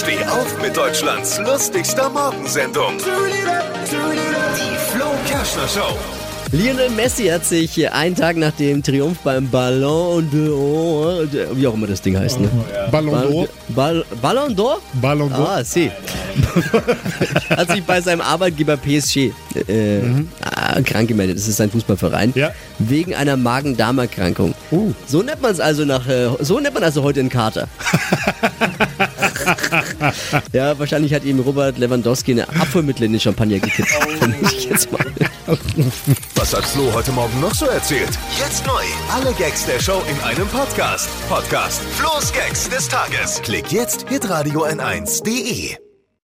Steh auf mit Deutschlands lustigster Morgensendung. Die Flo Kerschner Show. Lionel Messi hat sich einen Tag nach dem Triumph beim Ballon d'Or, wie auch immer das Ding heißt, ne? Ballon d'Or. Ball, Ballon d'Or? Ballon d'Or. Ah, si. hat sich bei seinem Arbeitgeber PSG äh, ah, krank gemeldet. Das ist ein Fußballverein. Ja. Wegen einer Magen-Darm-Erkrankung. Uh. So nennt man es also nach, äh, so nennt man also heute einen Kater. ja, wahrscheinlich hat ihm Robert Lewandowski eine Apfelmittel in den Champagner gekippt. Vermute ich jetzt mal. Was hat Flo heute Morgen noch so erzählt? Jetzt neu. Alle Gags der Show in einem Podcast. Podcast Flo's Gags des Tages. Klick jetzt, hitradio n1.de.